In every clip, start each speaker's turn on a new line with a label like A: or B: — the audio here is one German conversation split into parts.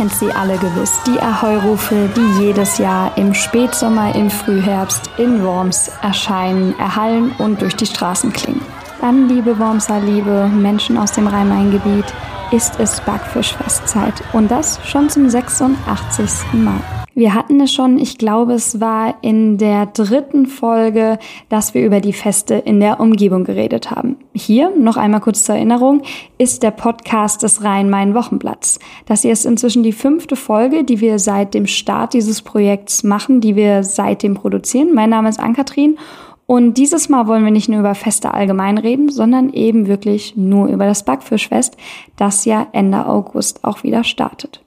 A: Kennt sie alle gewiss, die Ahoi-Rufe, die jedes Jahr im Spätsommer, im Frühherbst in Worms erscheinen, erhallen und durch die Straßen klingen. Dann, liebe Wormser, liebe Menschen aus dem Rhein-Main-Gebiet, ist es Backfischfestzeit und das schon zum 86. Mal. Wir hatten es schon, ich glaube, es war in der dritten Folge, dass wir über die Feste in der Umgebung geredet haben. Hier, noch einmal kurz zur Erinnerung, ist der Podcast des Rhein-Main-Wochenblatts. Das hier ist inzwischen die fünfte Folge, die wir seit dem Start dieses Projekts machen, die wir seitdem produzieren. Mein Name ist Ann-Kathrin und dieses Mal wollen wir nicht nur über Feste allgemein reden, sondern eben wirklich nur über das Backfischfest, das ja Ende August auch wieder startet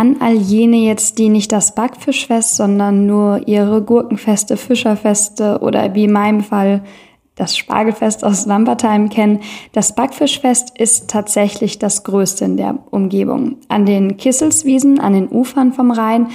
A: an all jene jetzt, die nicht das Backfischfest, sondern nur ihre Gurkenfeste, Fischerfeste oder wie in meinem Fall das Spargelfest aus Lambertheim kennen. Das Backfischfest ist tatsächlich das größte in der Umgebung. An den Kisselswiesen, an den Ufern vom Rhein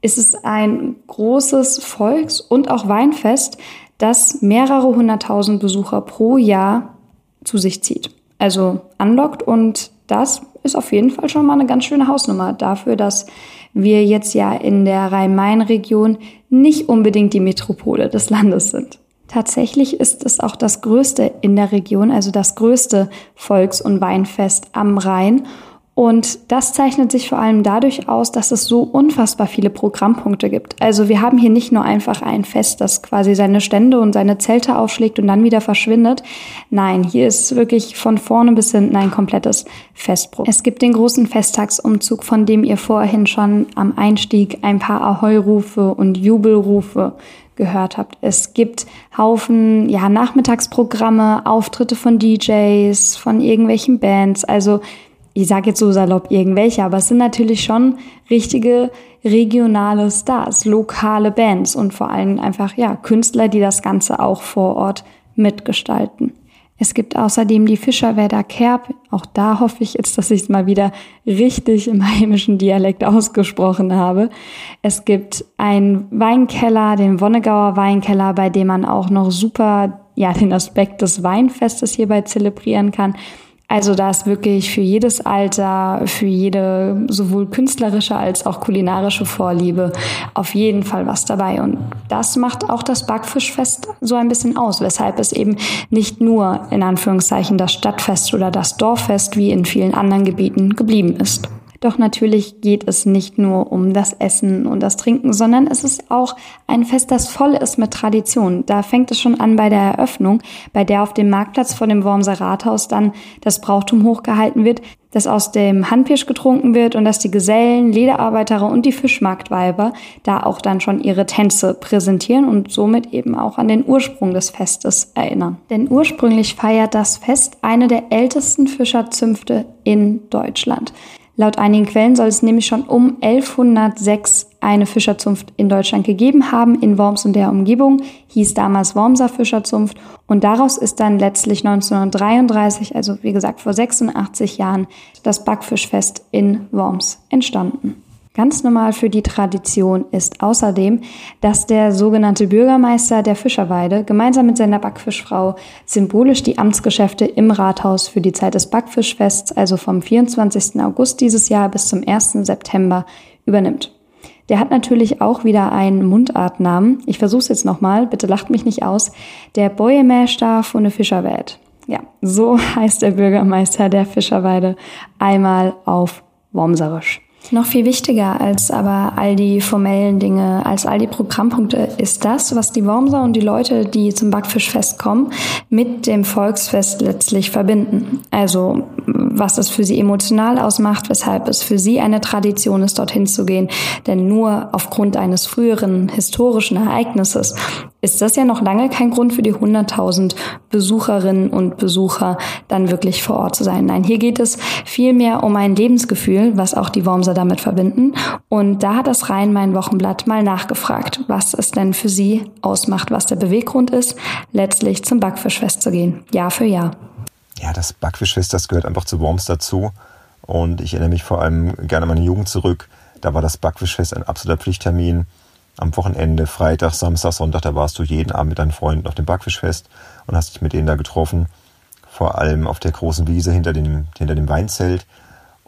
A: ist es ein großes Volks- und auch Weinfest, das mehrere hunderttausend Besucher pro Jahr zu sich zieht. Also anlockt und das ist auf jeden Fall schon mal eine ganz schöne Hausnummer dafür, dass wir jetzt ja in der Rhein-Main-Region nicht unbedingt die Metropole des Landes sind. Tatsächlich ist es auch das größte in der Region, also das größte Volks- und Weinfest am Rhein und das zeichnet sich vor allem dadurch aus, dass es so unfassbar viele Programmpunkte gibt. Also wir haben hier nicht nur einfach ein Fest, das quasi seine Stände und seine Zelte aufschlägt und dann wieder verschwindet. Nein, hier ist wirklich von vorne bis hinten ein komplettes Festprogramm. Es gibt den großen Festtagsumzug, von dem ihr vorhin schon am Einstieg ein paar Ahoi-Rufe und Jubelrufe gehört habt. Es gibt Haufen, ja, Nachmittagsprogramme, Auftritte von DJs, von irgendwelchen Bands. Also ich sage jetzt so salopp irgendwelche, aber es sind natürlich schon richtige regionale Stars, lokale Bands und vor allem einfach ja Künstler, die das Ganze auch vor Ort mitgestalten. Es gibt außerdem die Fischerwerder Kerb. Auch da hoffe ich jetzt, dass ich es mal wieder richtig im heimischen Dialekt ausgesprochen habe. Es gibt einen Weinkeller, den Wonnegauer Weinkeller, bei dem man auch noch super ja den Aspekt des Weinfestes hierbei zelebrieren kann. Also da ist wirklich für jedes Alter, für jede sowohl künstlerische als auch kulinarische Vorliebe auf jeden Fall was dabei. Und das macht auch das Backfischfest so ein bisschen aus, weshalb es eben nicht nur in Anführungszeichen das Stadtfest oder das Dorffest wie in vielen anderen Gebieten geblieben ist. Doch natürlich geht es nicht nur um das Essen und das Trinken, sondern es ist auch ein Fest, das voll ist mit Tradition. Da fängt es schon an bei der Eröffnung, bei der auf dem Marktplatz vor dem Wormser Rathaus dann das Brauchtum hochgehalten wird, dass aus dem Handpisch getrunken wird und dass die Gesellen, Lederarbeiter und die Fischmarktweiber da auch dann schon ihre Tänze präsentieren und somit eben auch an den Ursprung des Festes erinnern. Denn ursprünglich feiert das Fest eine der ältesten Fischerzünfte in Deutschland. Laut einigen Quellen soll es nämlich schon um 1106 eine Fischerzunft in Deutschland gegeben haben, in Worms und der Umgebung, hieß damals Wormser Fischerzunft und daraus ist dann letztlich 1933, also wie gesagt vor 86 Jahren, das Backfischfest in Worms entstanden. Ganz normal für die Tradition ist außerdem, dass der sogenannte Bürgermeister der Fischerweide gemeinsam mit seiner Backfischfrau symbolisch die Amtsgeschäfte im Rathaus für die Zeit des Backfischfests, also vom 24. August dieses Jahr bis zum 1. September, übernimmt. Der hat natürlich auch wieder einen Mundartnamen. Ich versuche es jetzt nochmal, bitte lacht mich nicht aus. Der Bäuemäster von der Fischerwelt. Ja, so heißt der Bürgermeister der Fischerweide einmal auf Wormserisch. Noch viel wichtiger als aber all die formellen Dinge, als all die Programmpunkte ist das, was die Wormser und die Leute, die zum Backfischfest kommen, mit dem Volksfest letztlich verbinden. Also was es für sie emotional ausmacht, weshalb es für sie eine Tradition ist, dorthin zu gehen. Denn nur aufgrund eines früheren historischen Ereignisses ist das ja noch lange kein Grund für die 100.000 Besucherinnen und Besucher dann wirklich vor Ort zu sein. Nein, hier geht es vielmehr um ein Lebensgefühl, was auch die Wormser damit verbinden. Und da hat das Rhein-Main-Wochenblatt mal nachgefragt, was es denn für sie ausmacht, was der Beweggrund ist, letztlich zum Backfischfest zu gehen, Jahr für Jahr.
B: Ja, das Backfischfest, das gehört einfach zu Worms dazu. Und ich erinnere mich vor allem gerne an meine Jugend zurück. Da war das Backfischfest ein absoluter Pflichttermin am Wochenende, Freitag, Samstag, Sonntag, da warst du jeden Abend mit deinen Freunden auf dem Backfischfest und hast dich mit denen da getroffen. Vor allem auf der großen Wiese hinter dem, hinter dem Weinzelt.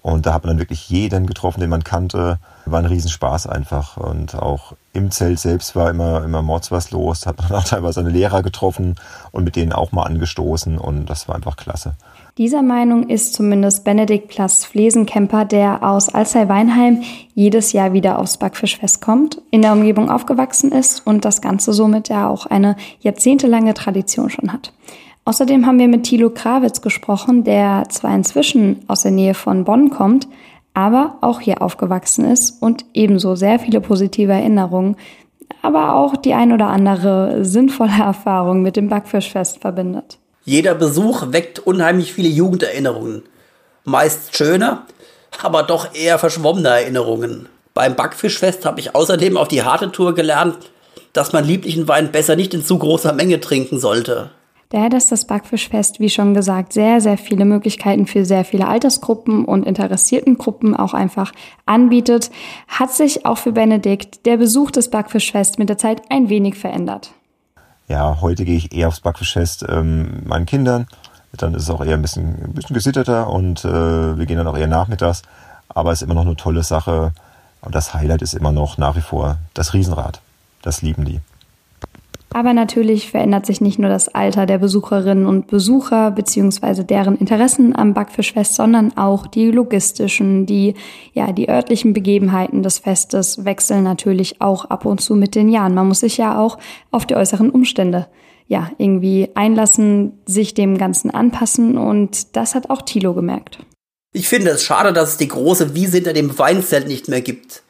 B: Und da hat man dann wirklich jeden getroffen, den man kannte. War ein Riesenspaß einfach. Und auch im Zelt selbst war immer, immer mords was los. Da hat man auch teilweise seine Lehrer getroffen und mit denen auch mal angestoßen. Und das war einfach klasse.
A: Dieser Meinung ist zumindest Benedikt Plass Flesenkemper, der aus Alzey-Weinheim jedes Jahr wieder aufs Backfischfest kommt, in der Umgebung aufgewachsen ist und das Ganze somit ja auch eine jahrzehntelange Tradition schon hat. Außerdem haben wir mit Thilo Krawitz gesprochen, der zwar inzwischen aus der Nähe von Bonn kommt, aber auch hier aufgewachsen ist und ebenso sehr viele positive Erinnerungen, aber auch die ein oder andere sinnvolle Erfahrung mit dem Backfischfest verbindet.
C: Jeder Besuch weckt unheimlich viele Jugenderinnerungen. Meist schöne, aber doch eher verschwommene Erinnerungen. Beim Backfischfest habe ich außerdem auf die harte Tour gelernt, dass man lieblichen Wein besser nicht in zu großer Menge trinken sollte.
A: Daher, dass das Backfischfest, wie schon gesagt, sehr, sehr viele Möglichkeiten für sehr viele Altersgruppen und interessierten Gruppen auch einfach anbietet, hat sich auch für Benedikt der Besuch des Backfischfest mit der Zeit ein wenig verändert.
B: Ja, heute gehe ich eher aufs Backfischfest ähm, meinen Kindern. Dann ist es auch eher ein bisschen, ein bisschen gesitterter und äh, wir gehen dann auch eher nachmittags. Aber es ist immer noch eine tolle Sache. Und das Highlight ist immer noch nach wie vor das Riesenrad. Das lieben die.
A: Aber natürlich verändert sich nicht nur das Alter der Besucherinnen und Besucher bzw. deren Interessen am Backfischfest, sondern auch die logistischen, die, ja, die örtlichen Begebenheiten des Festes wechseln natürlich auch ab und zu mit den Jahren. Man muss sich ja auch auf die äußeren Umstände ja, irgendwie einlassen, sich dem Ganzen anpassen und das hat auch Thilo gemerkt.
C: Ich finde es schade, dass es die große Wiese hinter dem Weinzelt nicht mehr gibt.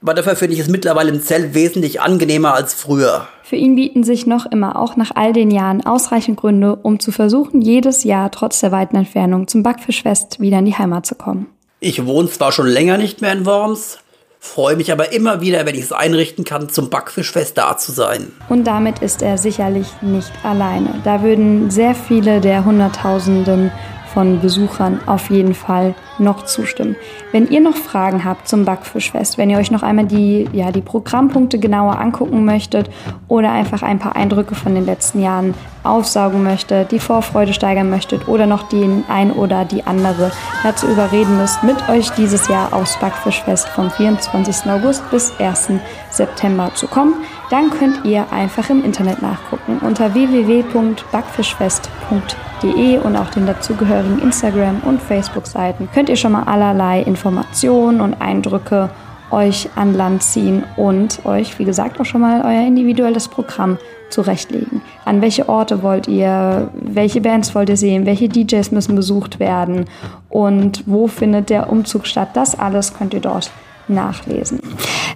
C: Aber dafür finde ich es mittlerweile im Zelt wesentlich angenehmer als früher.
A: Für ihn bieten sich noch immer auch nach all den Jahren ausreichend Gründe, um zu versuchen, jedes Jahr trotz der weiten Entfernung zum Backfischfest wieder in die Heimat zu kommen.
C: Ich wohne zwar schon länger nicht mehr in Worms, freue mich aber immer wieder, wenn ich es einrichten kann, zum Backfischfest da zu sein.
A: Und damit ist er sicherlich nicht alleine. Da würden sehr viele der Hunderttausenden von Besuchern auf jeden Fall noch zustimmen. Wenn ihr noch Fragen habt zum Backfischfest, wenn ihr euch noch einmal die, ja, die Programmpunkte genauer angucken möchtet oder einfach ein paar Eindrücke von den letzten Jahren aufsaugen möchtet, die Vorfreude steigern möchtet oder noch den ein oder die andere dazu überreden müsst, mit euch dieses Jahr aufs Backfischfest vom 24. August bis 1. September zu kommen, dann könnt ihr einfach im Internet nachgucken unter www.backfischfest.de und auch den dazugehörigen Instagram- und Facebook-Seiten könnt ihr schon mal allerlei Informationen und Eindrücke euch an Land ziehen und euch, wie gesagt, auch schon mal euer individuelles Programm zurechtlegen. An welche Orte wollt ihr, welche Bands wollt ihr sehen, welche DJs müssen besucht werden und wo findet der Umzug statt. Das alles könnt ihr dort nachlesen.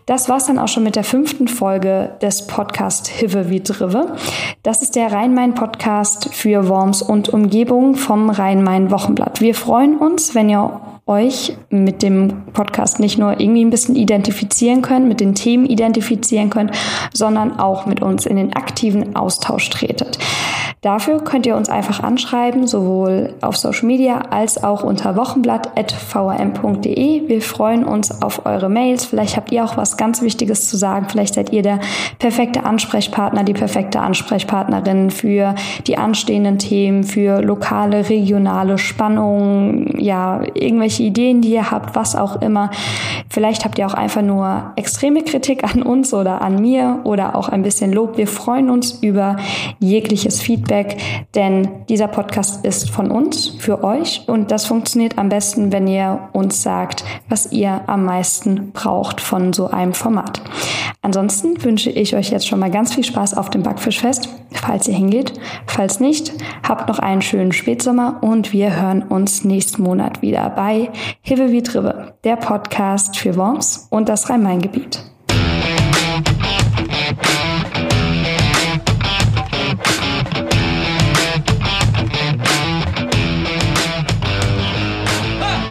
A: Das war's dann auch schon mit der fünften Folge des Podcast Hive wie Drive. Das ist der Rhein-Main-Podcast für Worms und Umgebung vom Rhein-Main-Wochenblatt. Wir freuen uns, wenn ihr euch mit dem Podcast nicht nur irgendwie ein bisschen identifizieren könnt, mit den Themen identifizieren könnt, sondern auch mit uns in den aktiven Austausch tretet. Dafür könnt ihr uns einfach anschreiben, sowohl auf Social Media als auch unter wochenblatt.vrm.de. Wir freuen uns auf eure Mails. Vielleicht habt ihr auch was ganz Wichtiges zu sagen. Vielleicht seid ihr der perfekte Ansprechpartner, die perfekte Ansprechpartnerin für die anstehenden Themen, für lokale, regionale Spannungen, ja, irgendwelche Ideen, die ihr habt, was auch immer. Vielleicht habt ihr auch einfach nur extreme Kritik an uns oder an mir oder auch ein bisschen Lob. Wir freuen uns über jegliches Feedback Feedback, denn dieser Podcast ist von uns, für euch und das funktioniert am besten, wenn ihr uns sagt, was ihr am meisten braucht von so einem Format. Ansonsten wünsche ich euch jetzt schon mal ganz viel Spaß auf dem Backfischfest, falls ihr hingeht. Falls nicht, habt noch einen schönen Spätsommer und wir hören uns nächsten Monat wieder bei Hive wie Trive, der Podcast für Worms und das Rhein-Main-Gebiet.